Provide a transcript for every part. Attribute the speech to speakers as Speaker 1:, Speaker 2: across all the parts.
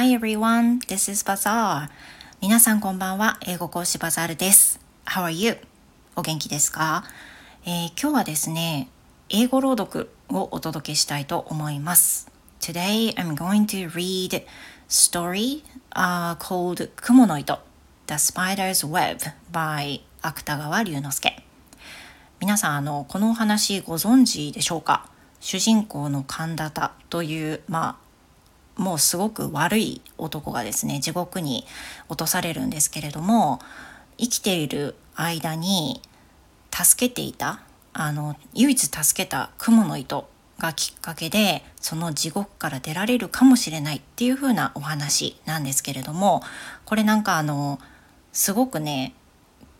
Speaker 1: Hi everyone, this is Bazaar. 皆さんこんばんは。英語講師バザールです。How are you? お元気ですか、えー、今日はですね、英語朗読をお届けしたいと思います。Today I'm going to read story、uh, called 雲の糸 The Spider's Web by 芥川龍之介。皆さんあのこのお話ご存知でしょうか？主人公の神田田というまあもうすごく悪い男がですね地獄に落とされるんですけれども生きている間に助けていたあの唯一助けた蜘蛛の糸がきっかけでその地獄から出られるかもしれないっていう風なお話なんですけれどもこれなんかあのすごくね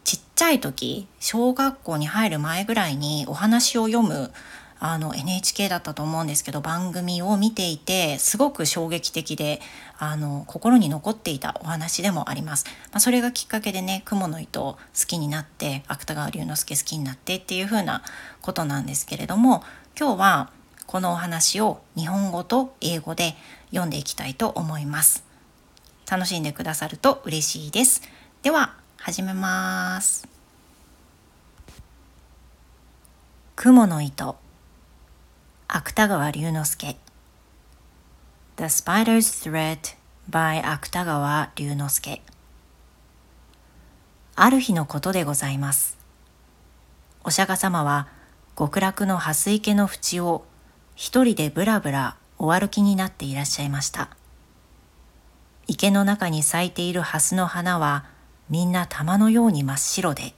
Speaker 1: ちっちゃい時小学校に入る前ぐらいにお話を読むあの NHK だったと思うんですけど番組を見ていてすごく衝撃的であの心に残っていたお話でもあります。まあ、それがきっかけでね雲の糸を好きになって芥川龍之介好きになってっていう風なことなんですけれども今日はこのお話を日本語と英語で読んでいきたいと思います。楽しんでくださると嬉しいです。では始めます。雲の糸芥川龍之介 The Spider's Thread by 芥川龍之介ある日のことでございます。お釈迦様は極楽の蓮池の淵を一人でぶらぶらお歩きになっていらっしゃいました。池の中に咲いている蓮の花はみんな玉のように真っ白で、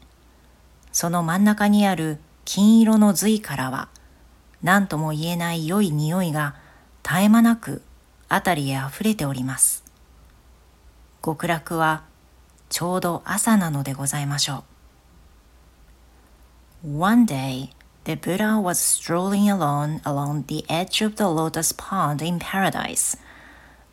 Speaker 1: その真ん中にある金色の髄からは何とも言えない良い匂いが絶え間なく辺りへ溢れております。極楽はちょうど朝なのでございましょう。One day, the Buddha was strolling alone along the edge of the lotus pond in paradise.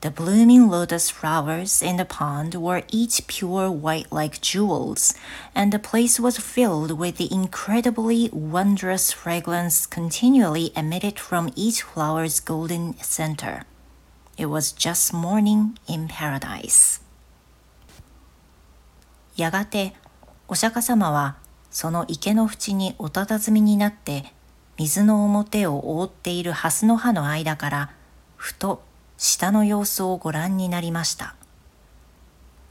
Speaker 1: The blooming lotus flowers in the pond were each pure white like jewels, and the place was filled with the incredibly wondrous fragrance continually emitted from each flower's golden center. It was just morning in paradise. やがてお釈迦様はその池の縁におたたずみになって水の表を覆っている蓮の葉の間からふと 下の様子をご覧になりました。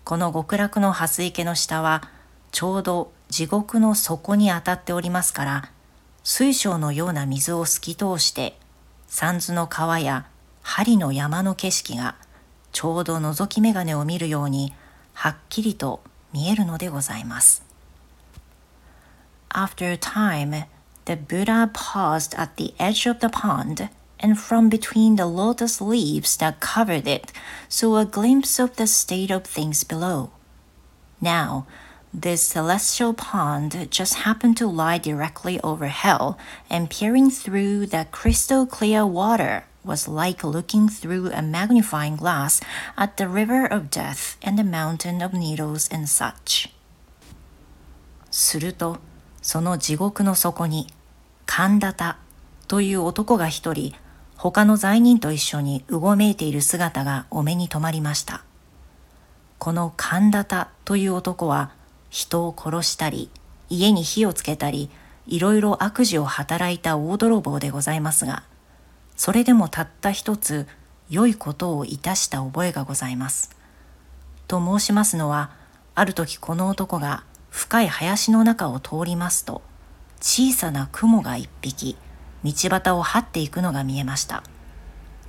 Speaker 1: この極楽の蓮池の下はちょうど地獄の底に当たっておりますから、水晶のような水を透き通して、三途の川や針の山の景色がちょうど覗き眼鏡を見るようにはっきりと見えるのでございます。After a time, the Buddha paused at the edge of the pond and from between the lotus leaves that covered it saw a glimpse of the state of things below. Now, this celestial pond just happened to lie directly over hell, and peering through the crystal clear water was like looking through a magnifying glass at the river of death and the mountain of needles and such. すると、その地獄の底に、神田田という男が一人、 他の罪人と一緒にうごめいている姿がお目に留まりました。この神田田という男は人を殺したり、家に火をつけたり、いろいろ悪事を働いた大泥棒でございますが、それでもたった一つ良いことをいたした覚えがございます。と申しますのは、ある時この男が深い林の中を通りますと、小さな雲が一匹、道端を這っていくのが見えました。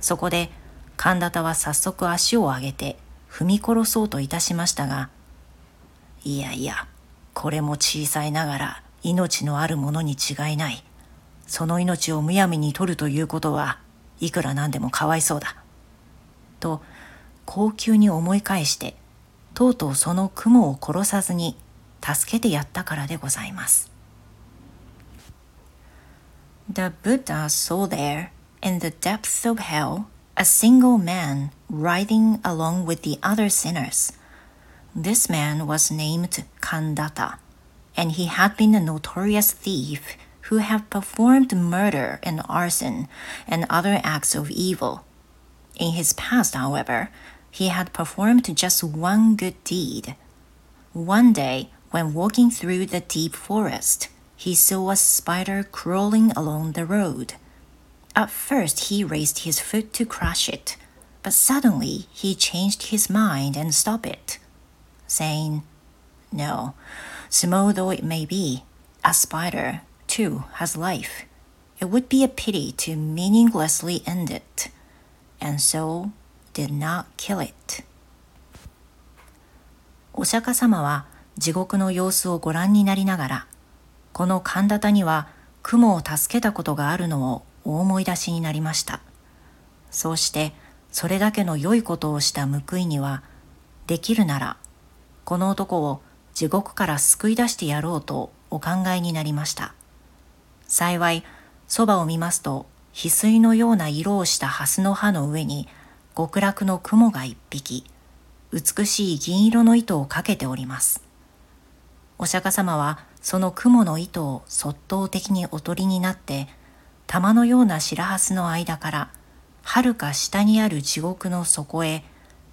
Speaker 1: そこで神田田は早速足を上げて踏み殺そうといたしましたが、いやいや、これも小さいながら命のあるものに違いない。その命をむやみに取るということはいくらなんでもかわいそうだ。と高級に思い返してとうとうその雲を殺さずに助けてやったからでございます。The Buddha saw there, in the depths of hell, a single man riding along with the other sinners. This man was named Kandata, and he had been a notorious thief who had performed murder and arson and other acts of evil. In his past, however, he had performed just one good deed. One day, when walking through the deep forest, he saw a spider crawling along the road. At first, he raised his foot to crush it, but suddenly he changed his mind and stopped it, saying, No, small though it may be, a spider, too, has life. It would be a pity to meaninglessly end it, and so did not kill it. お釈迦様は地獄の様子をご覧になりながら、 この神田田には雲を助けたことがあるのをお思い出しになりました。そうしてそれだけの良いことをした報いには、できるならこの男を地獄から救い出してやろうとお考えになりました。幸い、そばを見ますと、翡翠のような色をした蓮の葉の上に極楽の雲が一匹、美しい銀色の糸をかけております。お釈迦様はその雲の糸をそっと的におとりになって、玉のような白蓮の間から、はるか下にある地獄の底へ、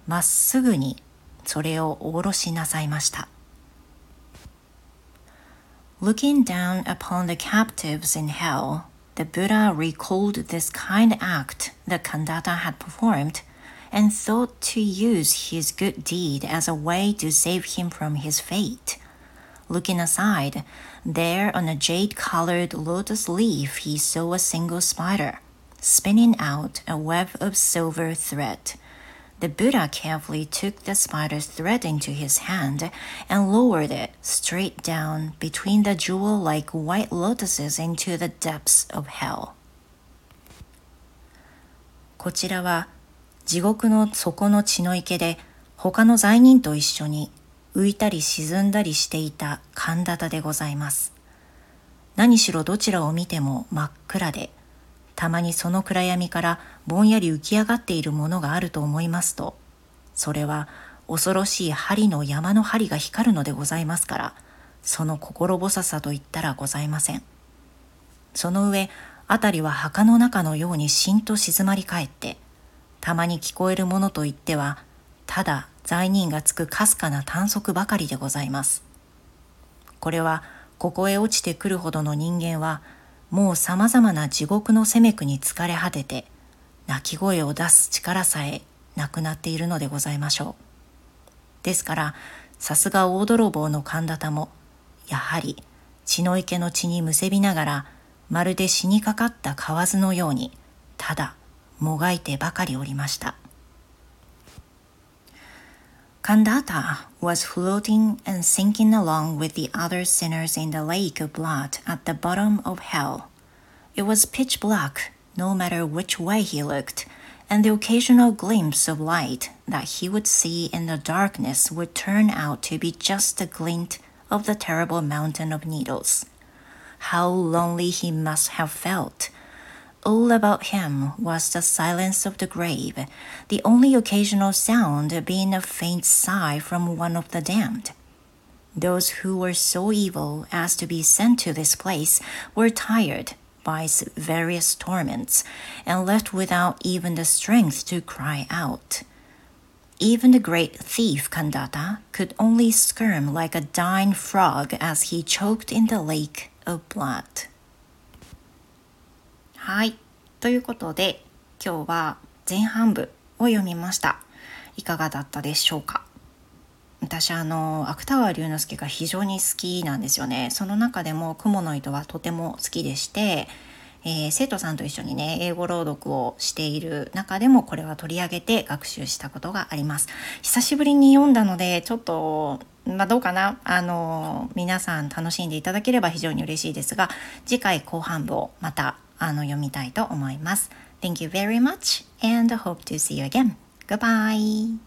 Speaker 1: まっすぐにそれをおろろしなさいました。Looking down upon the captives in hell, the Buddha recalled this kind act that Kandata had performed and thought to use his good deed as a way to save him from his fate. Looking aside, there on a jade colored lotus leaf, he saw a single spider, spinning out a web of silver thread. The Buddha carefully took the spider's thread into his hand and lowered it straight down between the jewel like white lotuses into the depths of hell. こちらは地獄の底の血の池で他の罪人と一緒に 浮いたり沈んだりしていた神田田でございます。何しろどちらを見ても真っ暗で、たまにその暗闇からぼんやり浮き上がっているものがあると思いますと、それは恐ろしい針の山の針が光るのでございますから、その心細さと言ったらございません。その上、辺りは墓の中のようにしんと静まり返って、たまに聞こえるものといっては、ただ罪人がつくかすかな短足ばかりでございます。これは、ここへ落ちてくるほどの人間は、もう様々な地獄の責めくに疲れ果てて、泣き声を出す力さえなくなっているのでございましょう。ですから、さすが大泥棒の神田田も、やはり血の池の血にむせびながら、まるで死にかかった蛙のように、ただもがいてばかりおりました。Kandata was floating and sinking along with the other sinners in the lake of blood at the bottom of hell. It was pitch black, no matter which way he looked, and the occasional glimpse of light that he would see in the darkness would turn out to be just a glint of the terrible mountain of needles. How lonely he must have felt all about him was the silence of the grave, the only occasional sound being a faint sigh from one of the damned. Those who were so evil as to be sent to this place were tired by various torments and left without even the strength to cry out. Even the great thief Kandata could only squirm like a dying frog as he choked in the lake of blood. はい。ということで、今日は前半部を読みました。いかがだったでしょうか？私あの芥川龍之介が非常に好きなんですよね。その中でも「雲の糸」はとても好きでして、えー、生徒さんと一緒にね英語朗読をしている中でもこれは取り上げて学習したことがあります。久しぶりに読んだのでちょっとまあ、どうかな？あの皆さん楽しんでいただければ非常に嬉しいですが次回後半部をまたあの読みたいと思います。Thank you very much and hope to see you again. Goodbye!